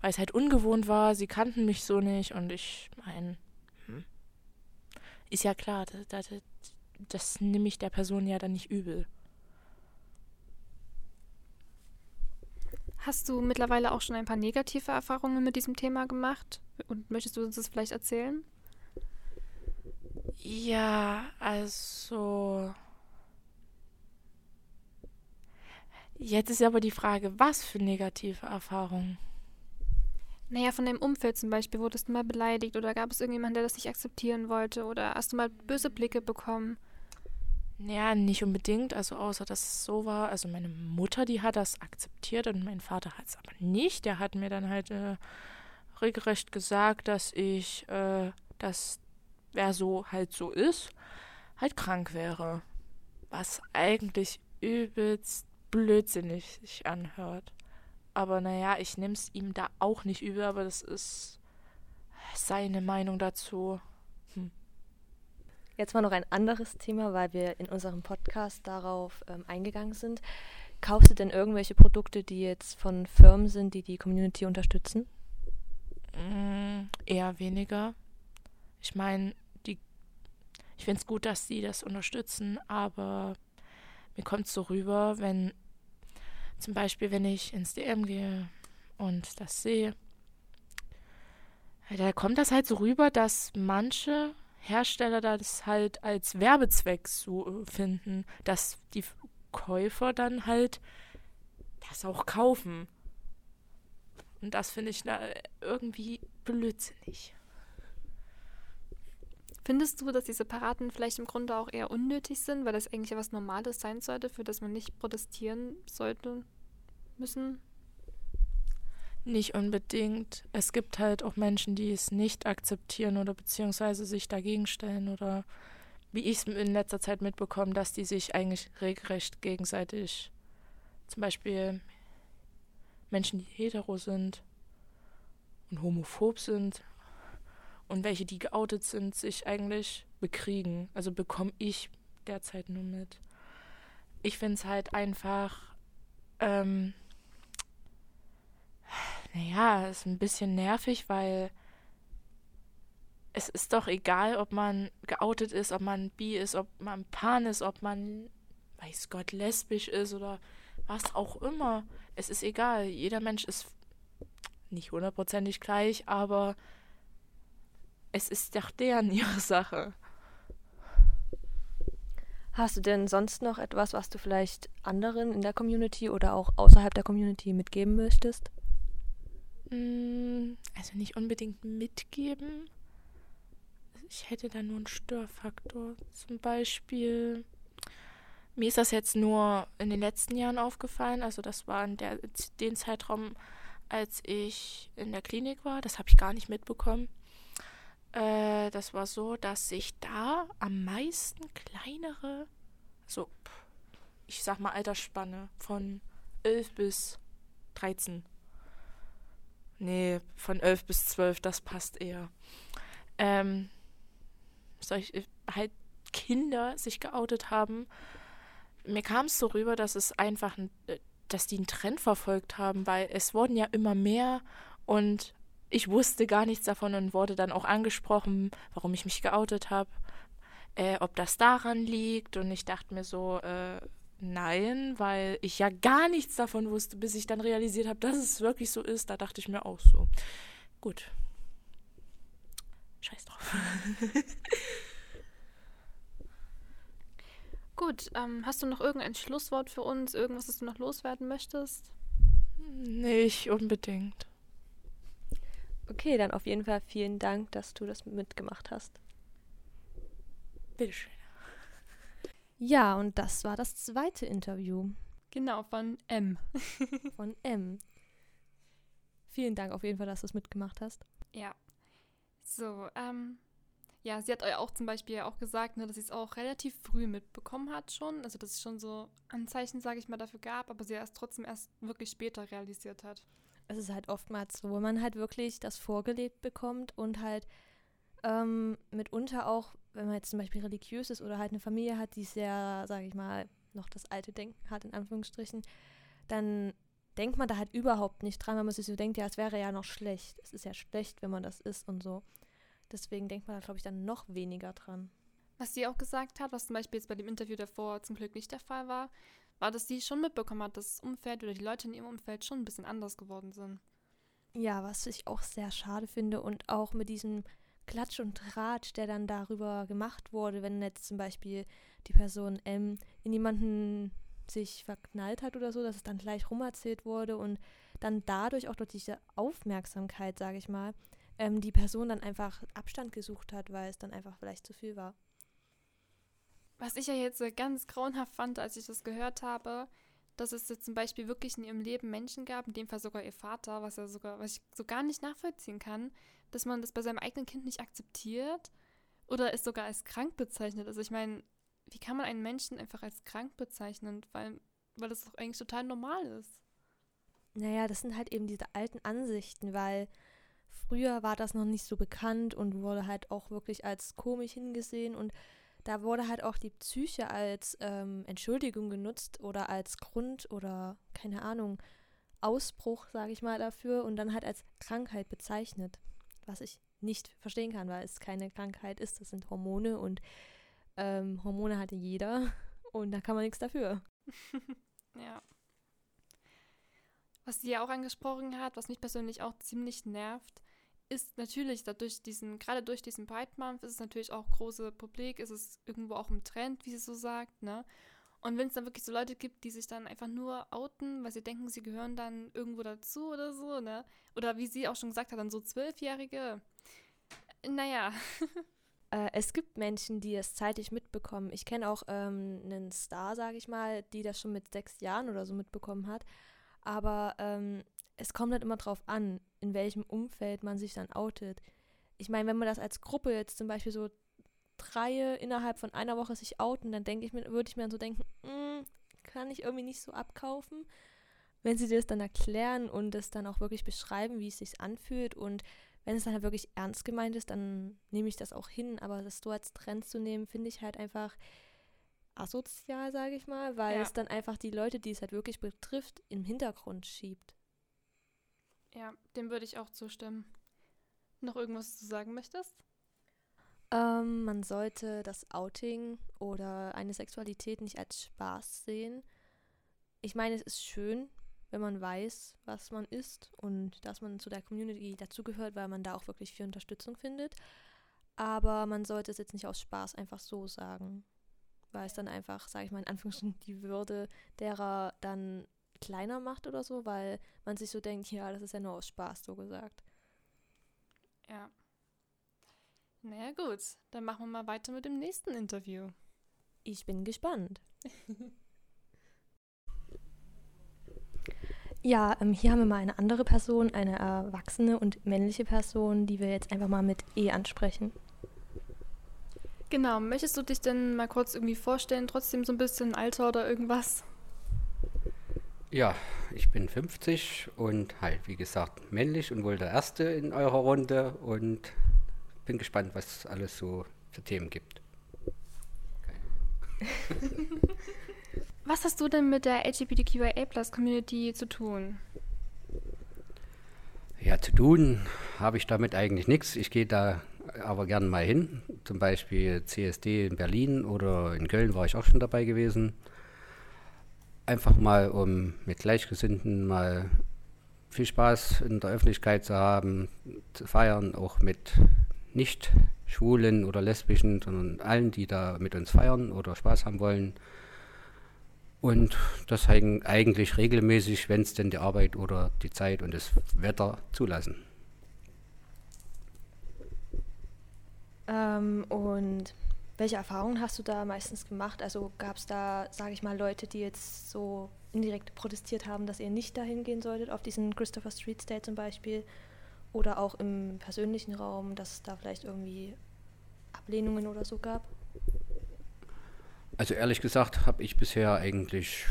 Weil es halt ungewohnt war, sie kannten mich so nicht und ich meine, hm, ist ja klar, das, das, das nehme ich der Person ja dann nicht übel. Hast du mittlerweile auch schon ein paar negative Erfahrungen mit diesem Thema gemacht? Und möchtest du uns das vielleicht erzählen? Ja, also. Jetzt ist aber die Frage, was für negative Erfahrungen? Naja, von deinem Umfeld zum Beispiel, wurdest du mal beleidigt oder gab es irgendjemanden, der das nicht akzeptieren wollte oder hast du mal böse Blicke bekommen? Ja, nicht unbedingt, also außer dass es so war. Also meine Mutter, die hat das akzeptiert und mein Vater hat es aber nicht. Der hat mir dann halt äh, regelrecht gesagt, dass ich, äh, dass wer so halt so ist, halt krank wäre. Was eigentlich übelst blödsinnig sich anhört. Aber naja, ich nehme es ihm da auch nicht übel, aber das ist seine Meinung dazu. Hm. Jetzt mal noch ein anderes Thema, weil wir in unserem Podcast darauf ähm, eingegangen sind. Kaufst du denn irgendwelche Produkte, die jetzt von Firmen sind, die die Community unterstützen? Mm, eher weniger. Ich meine, ich finde es gut, dass sie das unterstützen, aber mir kommt es so rüber, wenn zum Beispiel, wenn ich ins DM gehe und das sehe, da kommt das halt so rüber, dass manche Hersteller das halt als Werbezweck so finden, dass die Käufer dann halt das auch kaufen. Und das finde ich da irgendwie blödsinnig. Findest du, dass diese Paraden vielleicht im Grunde auch eher unnötig sind, weil das eigentlich ja was Normales sein sollte, für das man nicht protestieren sollte müssen? Nicht unbedingt. Es gibt halt auch Menschen, die es nicht akzeptieren oder beziehungsweise sich dagegen stellen oder wie ich es in letzter Zeit mitbekomme, dass die sich eigentlich regelrecht gegenseitig, zum Beispiel Menschen, die hetero sind und homophob sind und welche, die geoutet sind, sich eigentlich bekriegen. Also bekomme ich derzeit nur mit. Ich finde es halt einfach, ähm, naja, ist ein bisschen nervig, weil es ist doch egal, ob man geoutet ist, ob man bi ist, ob man pan ist, ob man, weiß Gott, lesbisch ist oder was auch immer. Es ist egal. Jeder Mensch ist nicht hundertprozentig gleich, aber es ist doch deren ihre Sache. Hast du denn sonst noch etwas, was du vielleicht anderen in der Community oder auch außerhalb der Community mitgeben möchtest? Mm, also nicht unbedingt mitgeben. Ich hätte da nur einen Störfaktor. Zum Beispiel, mir ist das jetzt nur in den letzten Jahren aufgefallen. Also das war in der, den Zeitraum, als ich in der Klinik war. Das habe ich gar nicht mitbekommen. Äh, das war so, dass sich da am meisten kleinere, so, ich sag mal Altersspanne von 11 bis 13. Nee, von 11 bis 12, das passt eher. Ähm, solche, halt Kinder sich geoutet haben. Mir kam es so rüber, dass es einfach, ein, äh, dass die einen Trend verfolgt haben, weil es wurden ja immer mehr und ich wusste gar nichts davon und wurde dann auch angesprochen, warum ich mich geoutet habe, äh, ob das daran liegt. Und ich dachte mir so, äh, nein, weil ich ja gar nichts davon wusste, bis ich dann realisiert habe, dass es wirklich so ist. Da dachte ich mir auch so, gut. Scheiß drauf. Gut, ähm, hast du noch irgendein Schlusswort für uns? Irgendwas, das du noch loswerden möchtest? Nicht unbedingt. Okay, dann auf jeden Fall vielen Dank, dass du das mitgemacht hast. Bitteschön. Ja, und das war das zweite Interview. Genau, von M. von M. Vielen Dank auf jeden Fall, dass du es mitgemacht hast. Ja. So, ähm, ja, sie hat auch zum Beispiel auch gesagt, ne, dass sie es auch relativ früh mitbekommen hat schon. Also, dass es schon so Anzeichen, sage ich mal, dafür gab, aber sie erst trotzdem erst wirklich später realisiert hat es ist halt oftmals so, wo man halt wirklich das vorgelebt bekommt und halt ähm, mitunter auch, wenn man jetzt zum Beispiel religiös ist oder halt eine Familie hat, die sehr, sage ich mal, noch das alte Denken hat, in Anführungsstrichen, dann denkt man da halt überhaupt nicht dran, weil man sich so denkt, ja, es wäre ja noch schlecht. Es ist ja schlecht, wenn man das ist und so. Deswegen denkt man da, glaube ich, dann noch weniger dran. Was sie auch gesagt hat, was zum Beispiel jetzt bei dem Interview davor zum Glück nicht der Fall war, war, dass sie schon mitbekommen hat, dass das Umfeld oder die Leute in ihrem Umfeld schon ein bisschen anders geworden sind. Ja, was ich auch sehr schade finde und auch mit diesem Klatsch und Tratsch, der dann darüber gemacht wurde, wenn jetzt zum Beispiel die Person M in jemanden sich verknallt hat oder so, dass es dann gleich rumerzählt wurde und dann dadurch auch durch diese Aufmerksamkeit, sage ich mal, ähm, die Person dann einfach Abstand gesucht hat, weil es dann einfach vielleicht zu viel war. Was ich ja jetzt ganz grauenhaft fand, als ich das gehört habe, dass es jetzt zum Beispiel wirklich in ihrem Leben Menschen gab, in dem Fall sogar ihr Vater, was er sogar, was ich so gar nicht nachvollziehen kann, dass man das bei seinem eigenen Kind nicht akzeptiert oder es sogar als krank bezeichnet. Also ich meine, wie kann man einen Menschen einfach als krank bezeichnen, weil, weil das doch eigentlich total normal ist. Naja, das sind halt eben diese alten Ansichten, weil früher war das noch nicht so bekannt und wurde halt auch wirklich als komisch hingesehen und da wurde halt auch die Psyche als ähm, Entschuldigung genutzt oder als Grund oder keine Ahnung, Ausbruch, sage ich mal, dafür und dann halt als Krankheit bezeichnet. Was ich nicht verstehen kann, weil es keine Krankheit ist, das sind Hormone und ähm, Hormone hat jeder und da kann man nichts dafür. ja. Was sie ja auch angesprochen hat, was mich persönlich auch ziemlich nervt, ist natürlich dadurch diesen, gerade durch diesen Pride Month ist es natürlich auch große Publik, ist es irgendwo auch im Trend, wie sie so sagt, ne? Und wenn es dann wirklich so Leute gibt, die sich dann einfach nur outen, weil sie denken, sie gehören dann irgendwo dazu oder so, ne? Oder wie sie auch schon gesagt hat, dann so Zwölfjährige. Naja. äh, es gibt Menschen, die es zeitig mitbekommen. Ich kenne auch ähm, einen Star, sage ich mal, die das schon mit sechs Jahren oder so mitbekommen hat. Aber ähm, es kommt halt immer drauf an, in welchem Umfeld man sich dann outet. Ich meine, wenn man das als Gruppe jetzt zum Beispiel so drei innerhalb von einer Woche sich outen, dann denke ich mir, würde ich mir dann so denken, mm, kann ich irgendwie nicht so abkaufen. Wenn sie das dann erklären und es dann auch wirklich beschreiben, wie es sich anfühlt und wenn es dann halt wirklich ernst gemeint ist, dann nehme ich das auch hin. Aber das so als Trend zu nehmen, finde ich halt einfach asozial, sage ich mal, weil ja. es dann einfach die Leute, die es halt wirklich betrifft, im Hintergrund schiebt. Ja, dem würde ich auch zustimmen. Noch irgendwas zu sagen möchtest? Ähm, man sollte das Outing oder eine Sexualität nicht als Spaß sehen. Ich meine, es ist schön, wenn man weiß, was man ist und dass man zu der Community dazugehört, weil man da auch wirklich viel Unterstützung findet. Aber man sollte es jetzt nicht aus Spaß einfach so sagen, weil es dann einfach, sage ich mal in Anführungsstrichen, die Würde derer dann kleiner macht oder so, weil man sich so denkt, ja, das ist ja nur aus Spaß so gesagt. Ja. Naja gut, dann machen wir mal weiter mit dem nächsten Interview. Ich bin gespannt. ja, ähm, hier haben wir mal eine andere Person, eine erwachsene und männliche Person, die wir jetzt einfach mal mit E ansprechen. Genau, möchtest du dich denn mal kurz irgendwie vorstellen, trotzdem so ein bisschen Alter oder irgendwas? Ja, ich bin 50 und halt, wie gesagt, männlich und wohl der Erste in eurer Runde und bin gespannt, was es alles so für Themen gibt. was hast du denn mit der LGBTQIA-Plus-Community zu tun? Ja, zu tun habe ich damit eigentlich nichts. Ich gehe da aber gerne mal hin. Zum Beispiel CSD in Berlin oder in Köln war ich auch schon dabei gewesen einfach mal, um mit Gleichgesinnten mal viel Spaß in der Öffentlichkeit zu haben, zu feiern, auch mit nicht Schwulen oder Lesbischen, sondern allen, die da mit uns feiern oder Spaß haben wollen. Und das eigentlich regelmäßig, wenn es denn die Arbeit oder die Zeit und das Wetter zulassen. Ähm, und welche Erfahrungen hast du da meistens gemacht? Also gab es da, sage ich mal, Leute, die jetzt so indirekt protestiert haben, dass ihr nicht dahin gehen solltet, auf diesen Christopher Street Day zum Beispiel? Oder auch im persönlichen Raum, dass es da vielleicht irgendwie Ablehnungen oder so gab? Also ehrlich gesagt habe ich bisher eigentlich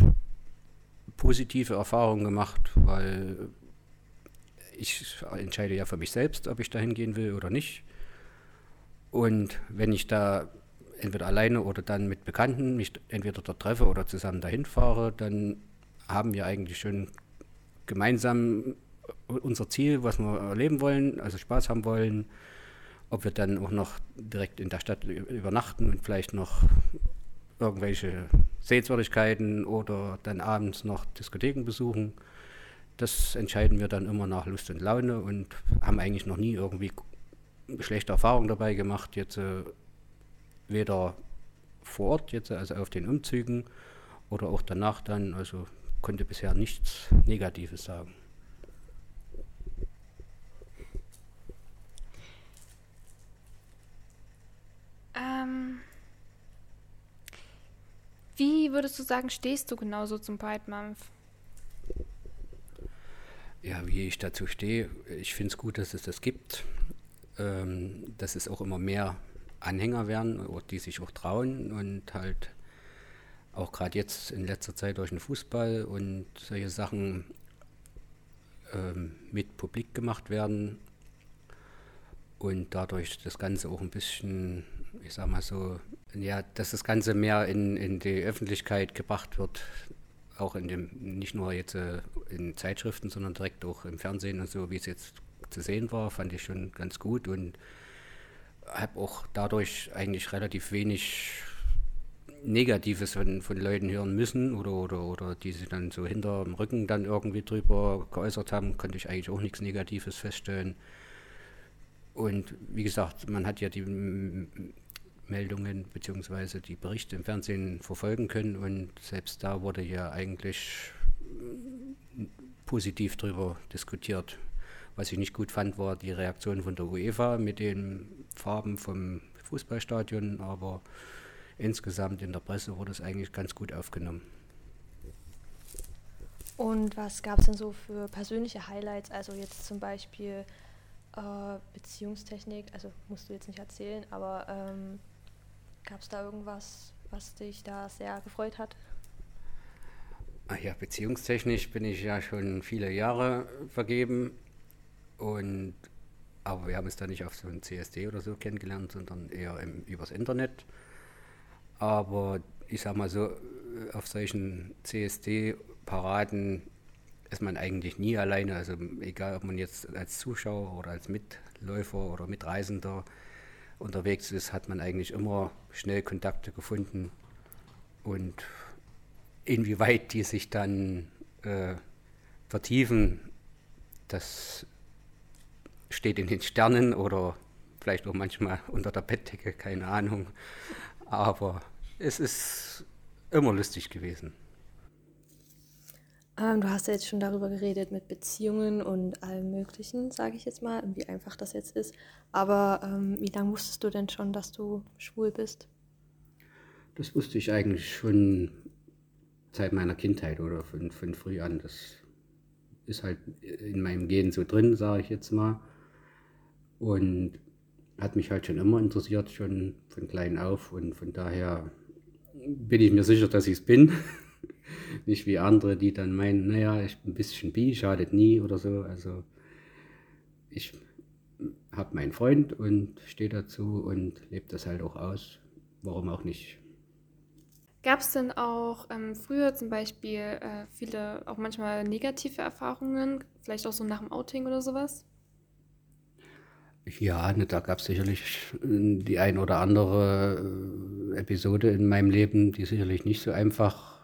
positive Erfahrungen gemacht, weil ich entscheide ja für mich selbst, ob ich dahin gehen will oder nicht. Und wenn ich da entweder alleine oder dann mit Bekannten mich entweder dort treffe oder zusammen dahin fahre, dann haben wir eigentlich schon gemeinsam unser Ziel, was wir erleben wollen, also Spaß haben wollen. Ob wir dann auch noch direkt in der Stadt übernachten und vielleicht noch irgendwelche Sehenswürdigkeiten oder dann abends noch Diskotheken besuchen. Das entscheiden wir dann immer nach Lust und Laune und haben eigentlich noch nie irgendwie schlechte Erfahrungen dabei gemacht, jetzt äh, weder vor Ort jetzt, also auf den Umzügen oder auch danach dann, also konnte bisher nichts Negatives sagen. Ähm, wie würdest du sagen, stehst du genauso zum Pride Month? Ja, wie ich dazu stehe, ich finde es gut, dass es das gibt. Ähm, dass es auch immer mehr Anhänger werden, die sich auch trauen und halt auch gerade jetzt in letzter Zeit durch den Fußball und solche Sachen ähm, mit publik gemacht werden und dadurch das Ganze auch ein bisschen, ich sag mal so, ja, dass das Ganze mehr in, in die Öffentlichkeit gebracht wird, auch in dem, nicht nur jetzt äh, in Zeitschriften, sondern direkt auch im Fernsehen und so, wie es jetzt zu sehen war, fand ich schon ganz gut und habe auch dadurch eigentlich relativ wenig Negatives von, von Leuten hören müssen oder, oder, oder die sich dann so hinter dem Rücken dann irgendwie drüber geäußert haben, konnte ich eigentlich auch nichts Negatives feststellen. Und wie gesagt, man hat ja die Meldungen bzw. die Berichte im Fernsehen verfolgen können und selbst da wurde ja eigentlich positiv darüber diskutiert. Was ich nicht gut fand, war die Reaktion von der UEFA mit den Farben vom Fußballstadion, aber insgesamt in der Presse wurde es eigentlich ganz gut aufgenommen. Und was gab es denn so für persönliche Highlights? Also jetzt zum Beispiel äh, Beziehungstechnik, also musst du jetzt nicht erzählen, aber ähm, gab es da irgendwas, was dich da sehr gefreut hat? Ach ja, beziehungstechnisch bin ich ja schon viele Jahre vergeben. Und, aber wir haben es da nicht auf so einem CSD oder so kennengelernt, sondern eher im, übers Internet. Aber ich sag mal so, auf solchen CSD-Paraden ist man eigentlich nie alleine. Also egal, ob man jetzt als Zuschauer oder als Mitläufer oder Mitreisender unterwegs ist, hat man eigentlich immer schnell Kontakte gefunden. Und inwieweit die sich dann äh, vertiefen, das steht in den Sternen oder vielleicht auch manchmal unter der Bettdecke, keine Ahnung. Aber es ist immer lustig gewesen. Ähm, du hast ja jetzt schon darüber geredet mit Beziehungen und allem Möglichen, sage ich jetzt mal, wie einfach das jetzt ist. Aber ähm, wie lange wusstest du denn schon, dass du schwul bist? Das wusste ich eigentlich schon seit meiner Kindheit oder von, von früh an. Das ist halt in meinem Gen so drin, sage ich jetzt mal. Und hat mich halt schon immer interessiert, schon von klein auf. Und von daher bin ich mir sicher, dass ich es bin. Nicht wie andere, die dann meinen, naja, ich bin ein bisschen bi, schadet nie oder so. Also ich habe meinen Freund und stehe dazu und lebe das halt auch aus. Warum auch nicht? Gab es denn auch ähm, früher zum Beispiel äh, viele, auch manchmal negative Erfahrungen, vielleicht auch so nach dem Outing oder sowas? Ja, ne, da gab es sicherlich äh, die ein oder andere äh, Episode in meinem Leben, die sicherlich nicht so einfach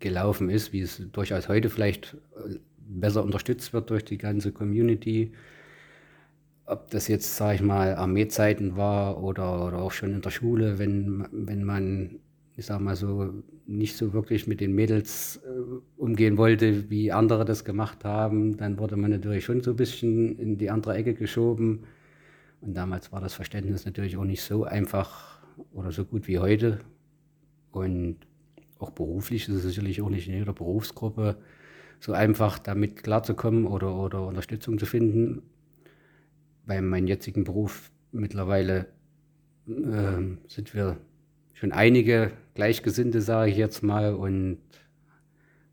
gelaufen ist, wie es durchaus heute vielleicht äh, besser unterstützt wird durch die ganze Community. Ob das jetzt, sage ich mal, Armeezeiten war oder, oder auch schon in der Schule, wenn, wenn man, ich sag mal so, nicht so wirklich mit den Mädels äh, umgehen wollte, wie andere das gemacht haben, dann wurde man natürlich schon so ein bisschen in die andere Ecke geschoben. Und damals war das Verständnis natürlich auch nicht so einfach oder so gut wie heute. Und auch beruflich ist es sicherlich auch nicht in jeder Berufsgruppe so einfach, damit klarzukommen oder, oder Unterstützung zu finden. Bei meinem jetzigen Beruf mittlerweile äh, sind wir schon einige Gleichgesinnte, sage ich jetzt mal, und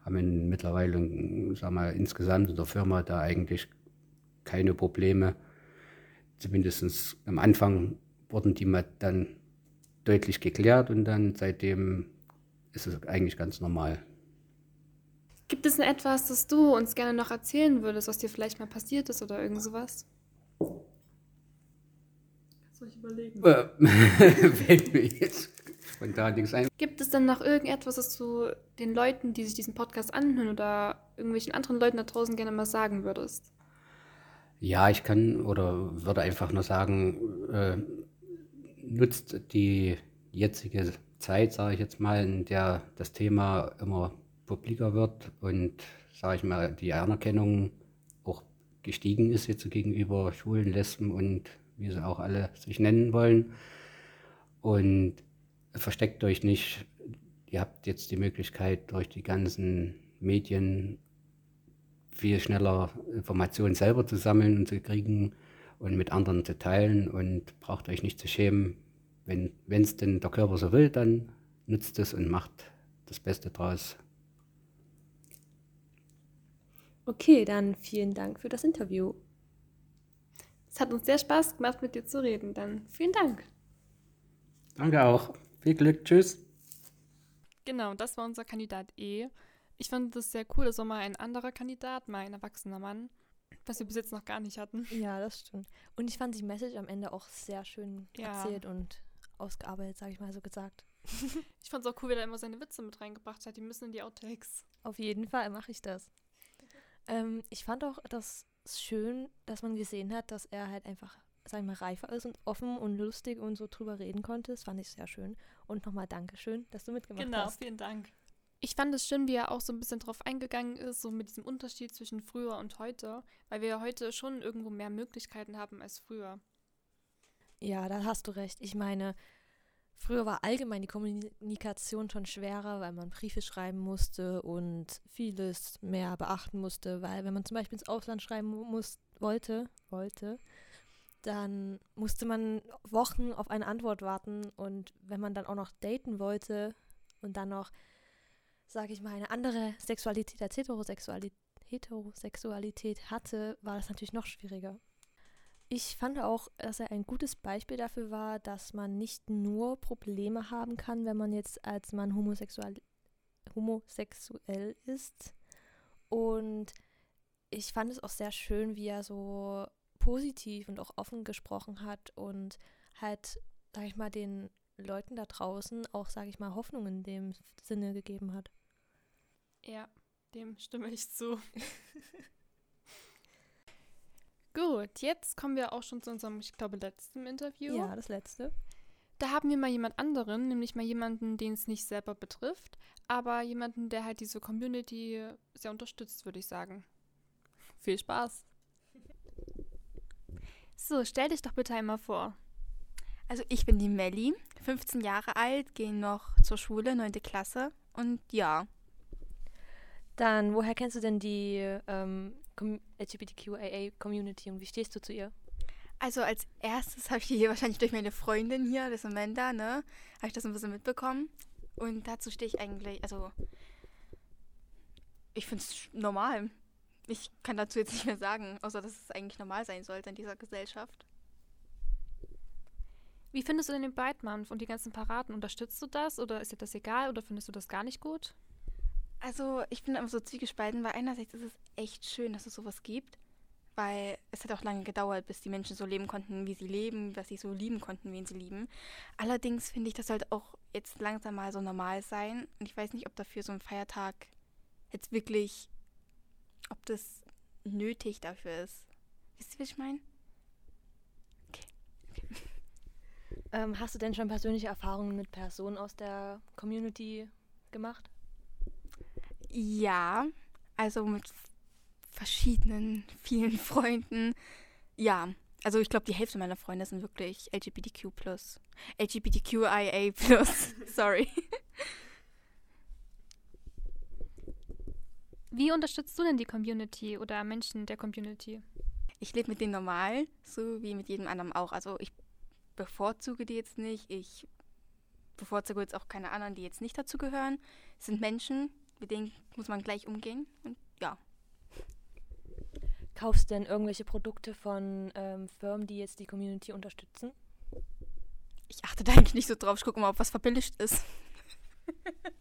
haben mittlerweile, sag mal, insgesamt in der Firma da eigentlich keine Probleme. Zumindest am Anfang wurden die mal dann deutlich geklärt und dann seitdem ist es eigentlich ganz normal. Gibt es denn etwas, das du uns gerne noch erzählen würdest, was dir vielleicht mal passiert ist oder irgend sowas? Kannst du euch überlegen? Äh, fällt mir jetzt spontan nichts ein. Gibt es denn noch irgendetwas, was du den Leuten, die sich diesen Podcast anhören oder irgendwelchen anderen Leuten da draußen gerne mal sagen würdest? Ja, ich kann oder würde einfach nur sagen, äh, nutzt die jetzige Zeit, sage ich jetzt mal, in der das Thema immer publiker wird und, sage ich mal, die Anerkennung auch gestiegen ist jetzt gegenüber Schwulen, Lesben und wie sie auch alle sich nennen wollen. Und versteckt euch nicht. Ihr habt jetzt die Möglichkeit, durch die ganzen Medien viel schneller Informationen selber zu sammeln und zu kriegen und mit anderen zu teilen und braucht euch nicht zu schämen, wenn es denn der Körper so will, dann nutzt es und macht das Beste draus. Okay, dann vielen Dank für das Interview. Es hat uns sehr Spaß gemacht, mit dir zu reden. Dann vielen Dank. Danke auch. Viel Glück. Tschüss. Genau, das war unser Kandidat E. Ich fand das sehr cool. Das war mal ein anderer Kandidat, mal ein erwachsener Mann, was wir bis jetzt noch gar nicht hatten. Ja, das stimmt. Und ich fand die Message am Ende auch sehr schön ja. erzählt und ausgearbeitet, sage ich mal so gesagt. ich fand es auch cool, wie er immer seine Witze mit reingebracht hat. Die müssen in die Outtakes. Auf jeden Fall mache ich das. Ähm, ich fand auch das schön, dass man gesehen hat, dass er halt einfach, sag ich mal, reifer ist und offen und lustig und so drüber reden konnte. Das fand ich sehr schön. Und nochmal Dankeschön, dass du mitgemacht genau, hast. Genau, vielen Dank. Ich fand es schön, wie er auch so ein bisschen drauf eingegangen ist, so mit diesem Unterschied zwischen früher und heute, weil wir ja heute schon irgendwo mehr Möglichkeiten haben als früher. Ja, da hast du recht. Ich meine, früher war allgemein die Kommunikation schon schwerer, weil man Briefe schreiben musste und vieles mehr beachten musste, weil wenn man zum Beispiel ins Ausland schreiben muss, wollte, wollte, dann musste man Wochen auf eine Antwort warten und wenn man dann auch noch daten wollte und dann noch, sage ich mal, eine andere Sexualität als Heterosexualität, Heterosexualität hatte, war das natürlich noch schwieriger. Ich fand auch, dass er ein gutes Beispiel dafür war, dass man nicht nur Probleme haben kann, wenn man jetzt als Mann homosexuell, homosexuell ist Und ich fand es auch sehr schön, wie er so positiv und auch offen gesprochen hat und halt, sag ich mal, den Leuten da draußen auch, sag ich mal, Hoffnung in dem Sinne gegeben hat. Ja, dem stimme ich zu. Gut, jetzt kommen wir auch schon zu unserem, ich glaube, letzten Interview. Ja, das letzte. Da haben wir mal jemand anderen, nämlich mal jemanden, den es nicht selber betrifft, aber jemanden, der halt diese Community sehr unterstützt, würde ich sagen. Viel Spaß. So, stell dich doch bitte einmal vor. Also ich bin die Melli, 15 Jahre alt, gehe noch zur Schule, 9. Klasse und ja. Dann, woher kennst du denn die ähm, LGBTQIA-Community und wie stehst du zu ihr? Also als erstes habe ich die hier wahrscheinlich durch meine Freundin hier, das Amanda, ne, habe ich das ein bisschen mitbekommen. Und dazu stehe ich eigentlich, also ich finde es normal. Ich kann dazu jetzt nicht mehr sagen, außer dass es eigentlich normal sein sollte in dieser Gesellschaft. Wie findest du denn den Month und die ganzen Paraden? Unterstützt du das oder ist dir das egal oder findest du das gar nicht gut? Also ich bin immer so zwiegespalten, weil einerseits ist es echt schön, dass es sowas gibt, weil es hat auch lange gedauert, bis die Menschen so leben konnten, wie sie leben, dass sie so lieben konnten, wen sie lieben. Allerdings finde ich, das sollte auch jetzt langsam mal so normal sein und ich weiß nicht, ob dafür so ein Feiertag jetzt wirklich, ob das nötig dafür ist. Wisst ihr, was ich meine? Ähm, hast du denn schon persönliche Erfahrungen mit Personen aus der Community gemacht? Ja, also mit verschiedenen, vielen Freunden. Ja, also ich glaube, die Hälfte meiner Freunde sind wirklich LGBTQ+. LGBTQIA+. Sorry. Wie unterstützt du denn die Community oder Menschen der Community? Ich lebe mit denen normal, so wie mit jedem anderen auch. Also ich bevorzuge die jetzt nicht. Ich bevorzuge jetzt auch keine anderen, die jetzt nicht dazu gehören. Es sind Menschen, mit denen muss man gleich umgehen. Und ja. Kaufst du denn irgendwelche Produkte von ähm, Firmen, die jetzt die Community unterstützen? Ich achte da eigentlich nicht so drauf. Ich gucke mal, ob was verbilligt ist.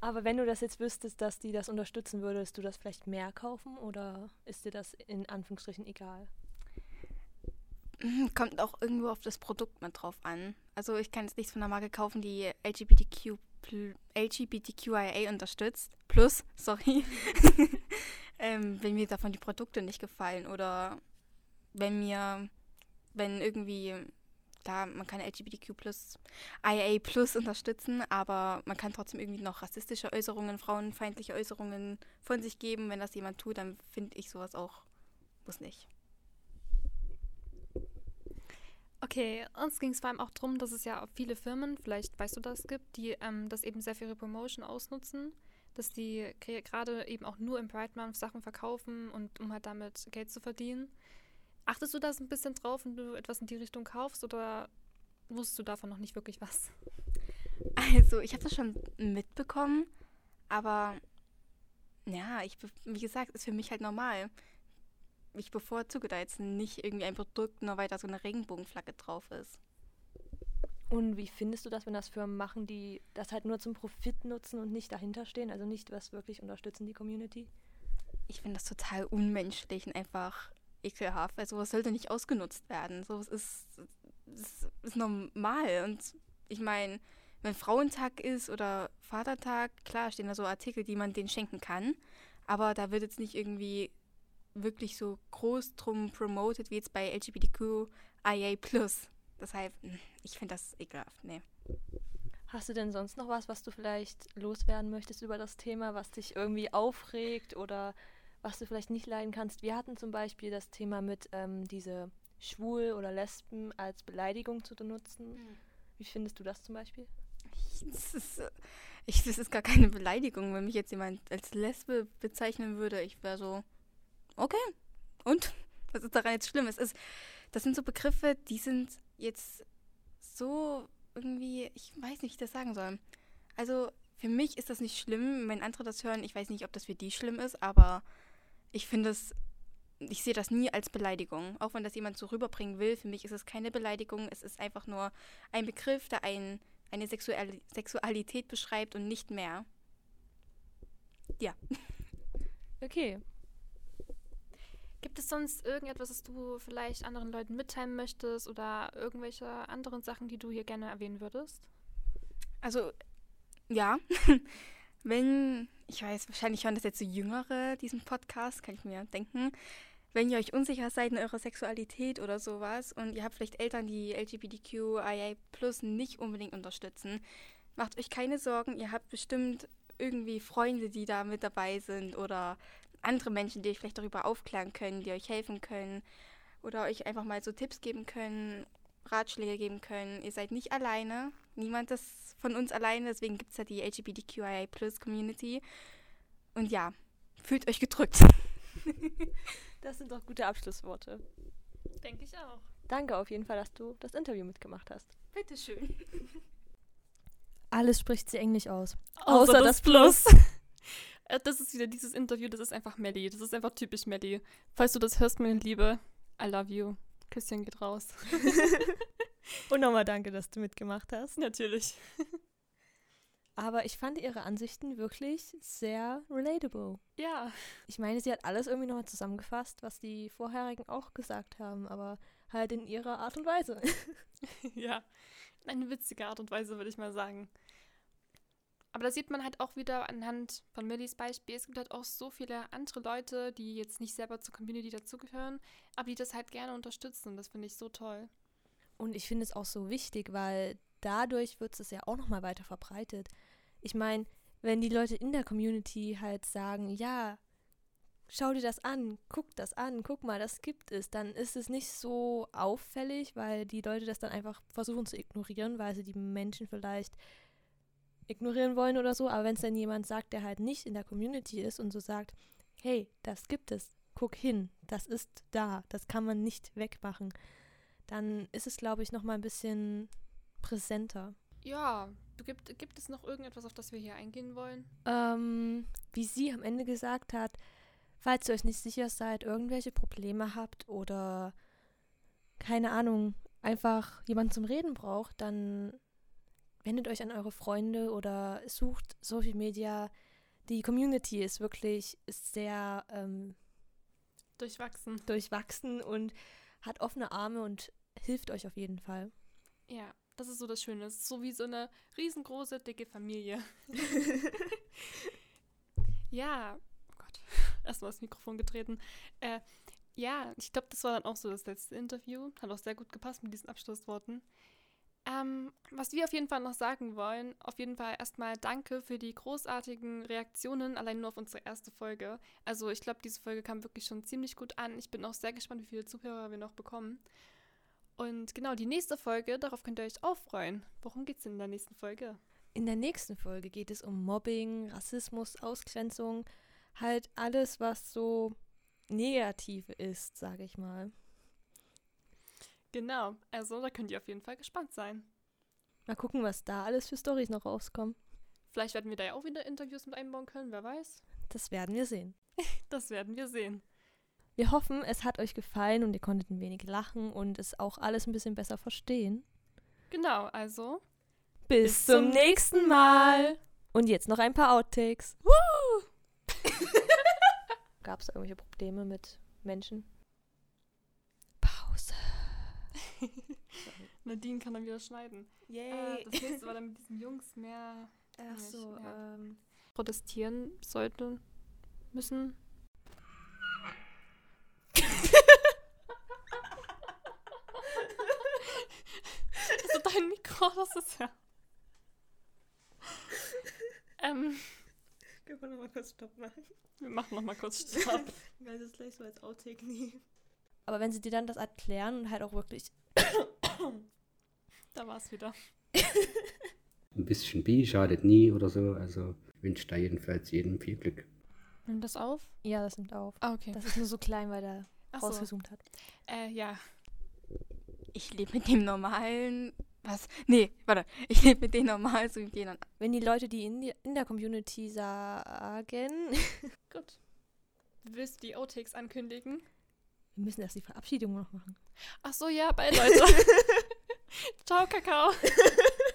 Aber wenn du das jetzt wüsstest, dass die das unterstützen, würdest du das vielleicht mehr kaufen oder ist dir das in Anführungsstrichen egal? Mhm, kommt auch irgendwo auf das Produkt mit drauf an. Also ich kann jetzt nichts von einer Marke kaufen, die LGBTQ, LGBTQIA unterstützt. Plus, sorry. ähm, wenn mir davon die Produkte nicht gefallen oder wenn mir, wenn irgendwie, klar, man kann LGBTQ plus, IA plus unterstützen, aber man kann trotzdem irgendwie noch rassistische Äußerungen, frauenfeindliche Äußerungen von sich geben. Wenn das jemand tut, dann finde ich sowas auch, muss nicht. Okay, uns ging es vor allem auch darum, dass es ja viele Firmen, vielleicht weißt du das, gibt, die ähm, das eben sehr für ihre Promotion ausnutzen, dass die gerade eben auch nur im Pride Month Sachen verkaufen und um halt damit Geld zu verdienen. Achtest du das ein bisschen drauf, wenn du etwas in die Richtung kaufst oder wusstest du davon noch nicht wirklich was? Also, ich habe das schon mitbekommen, aber ja, ich, wie gesagt, ist für mich halt normal ich bevorzuge da jetzt nicht irgendwie ein Produkt, nur weil da so eine Regenbogenflagge drauf ist. Und wie findest du das, wenn das Firmen machen, die das halt nur zum Profit nutzen und nicht dahinter stehen, also nicht was wirklich unterstützen die Community? Ich finde das total unmenschlich und einfach ekelhaft, weil sowas sollte nicht ausgenutzt werden. Sowas ist, ist, ist normal und ich meine, wenn Frauentag ist oder Vatertag, klar stehen da so Artikel, die man denen schenken kann, aber da wird jetzt nicht irgendwie wirklich so groß drum promoted wie jetzt bei LGBTQIA+. Deshalb, hm, ich finde das ekelhaft, nee. Hast du denn sonst noch was, was du vielleicht loswerden möchtest über das Thema, was dich irgendwie aufregt oder was du vielleicht nicht leiden kannst? Wir hatten zum Beispiel das Thema mit ähm, diese Schwul oder Lesben als Beleidigung zu benutzen. Mhm. Wie findest du das zum Beispiel? Das ist, ich, das ist gar keine Beleidigung, wenn mich jetzt jemand als Lesbe bezeichnen würde. Ich wäre so, okay, und? Was ist daran jetzt schlimm? Es ist, das sind so Begriffe, die sind jetzt so irgendwie, ich weiß nicht, wie ich das sagen soll. Also für mich ist das nicht schlimm, wenn andere das hören. Ich weiß nicht, ob das für die schlimm ist, aber ich finde es, ich sehe das nie als Beleidigung. Auch wenn das jemand so rüberbringen will, für mich ist es keine Beleidigung. Es ist einfach nur ein Begriff, der ein, eine Sexual Sexualität beschreibt und nicht mehr. Ja. Okay. Gibt es sonst irgendetwas, was du vielleicht anderen Leuten mitteilen möchtest oder irgendwelche anderen Sachen, die du hier gerne erwähnen würdest? Also, ja. Wenn, ich weiß, wahrscheinlich hören das jetzt so Jüngere, diesen Podcast, kann ich mir denken. Wenn ihr euch unsicher seid in eurer Sexualität oder sowas und ihr habt vielleicht Eltern, die LGBTQIA Plus nicht unbedingt unterstützen, macht euch keine Sorgen. Ihr habt bestimmt irgendwie Freunde, die da mit dabei sind oder andere Menschen, die euch vielleicht darüber aufklären können, die euch helfen können oder euch einfach mal so Tipps geben können, Ratschläge geben können. Ihr seid nicht alleine. Niemand ist von uns alleine. Deswegen gibt es ja die LGBTQIA Plus Community. Und ja, fühlt euch gedrückt. Das sind doch gute Abschlussworte. Denke ich auch. Danke auf jeden Fall, dass du das Interview mitgemacht hast. Bitteschön. Alles spricht sie Englisch aus. Außer, das Plus. Äh, das ist wieder dieses Interview, das ist einfach Melly. Das ist einfach typisch Melly. Falls du das hörst, meine Liebe, I love you. Küsschen geht raus. Und nochmal danke, dass du mitgemacht hast. Natürlich. Aber ich fand ihre Ansichten wirklich sehr relatable. Ja. Ich meine, sie hat alles irgendwie nochmal zusammengefasst, was die vorherigen auch gesagt haben, aber halt in ihrer Art und Weise. ja. Eine witzige Art und Weise, würde ich mal sagen. Aber da sieht man halt auch wieder anhand von Millys Beispiel, es gibt halt auch so viele andere Leute, die jetzt nicht selber zur Community dazugehören, aber die das halt gerne unterstützen. Und das finde ich so toll. Und ich finde es auch so wichtig, weil dadurch wird es ja auch nochmal weiter verbreitet. Ich meine, wenn die Leute in der Community halt sagen, ja, schau dir das an, guck das an, guck mal, das gibt es, dann ist es nicht so auffällig, weil die Leute das dann einfach versuchen zu ignorieren, weil sie die Menschen vielleicht ignorieren wollen oder so. Aber wenn es dann jemand sagt, der halt nicht in der Community ist und so sagt, hey, das gibt es, guck hin, das ist da, das kann man nicht wegmachen, dann ist es, glaube ich, nochmal ein bisschen präsenter. Ja, gibt, gibt es noch irgendetwas, auf das wir hier eingehen wollen? Ähm, wie sie am Ende gesagt hat, falls ihr euch nicht sicher seid, irgendwelche Probleme habt oder keine Ahnung, einfach jemanden zum Reden braucht, dann wendet euch an eure Freunde oder sucht Social Media. Die Community ist wirklich sehr ähm, Durchwachsen. durchwachsen und hat offene Arme und hilft euch auf jeden Fall. Ja, das ist so das Schöne. Es ist so wie so eine riesengroße, dicke Familie. ja, oh Gott, erstmal das Mikrofon getreten. Äh, ja, ich glaube, das war dann auch so das letzte Interview. Hat auch sehr gut gepasst mit diesen Abschlussworten. Ähm, was wir auf jeden Fall noch sagen wollen, auf jeden Fall erstmal danke für die großartigen Reaktionen, allein nur auf unsere erste Folge. Also ich glaube, diese Folge kam wirklich schon ziemlich gut an. Ich bin auch sehr gespannt, wie viele Zuhörer wir noch bekommen. Und genau, die nächste Folge, darauf könnt ihr euch auch freuen. Worum geht es denn in der nächsten Folge? In der nächsten Folge geht es um Mobbing, Rassismus, Ausgrenzung, halt alles, was so negativ ist, sage ich mal. Genau, also da könnt ihr auf jeden Fall gespannt sein. Mal gucken, was da alles für Stories noch rauskommen. Vielleicht werden wir da ja auch wieder Interviews mit einbauen können, wer weiß. Das werden wir sehen. Das werden wir sehen. Wir hoffen, es hat euch gefallen und ihr konntet ein wenig lachen und es auch alles ein bisschen besser verstehen. Genau, also Bis, zum nächsten Mal. Und jetzt noch ein paar Outtakes. Gab es irgendwelche Probleme mit Menschen? Nadine kann dann wieder schneiden. Äh, das nächste war dann mit diesen Jungs mehr Ach so, ähm, protestieren sollten müssen. also dein Mikro, das ist ja. Ähm, können wir nochmal kurz Stopp machen? wir machen noch mal kurz Stopp. Weil das gleich so als Outtake nehmen. Aber wenn sie dir dann das erklären und halt auch wirklich Da war es wieder. Ein bisschen Bi schadet nie oder so. Also ich wünsche da jedenfalls jedem viel Glück. Nimmt das auf? Ja, das nimmt auf. Ah, okay. Das ist nur so klein, weil der Ach so. rausgezoomt hat. Äh, ja. Ich lebe mit dem normalen. Was? Nee, warte. Ich lebe mit dem normal, so wie. Wenn die Leute, die in, die in der Community sagen, Gut. Willst du die Outtakes ankündigen? Wir müssen erst die Verabschiedung noch machen. Ach so, ja, bye, Leute. Ciao, Kakao.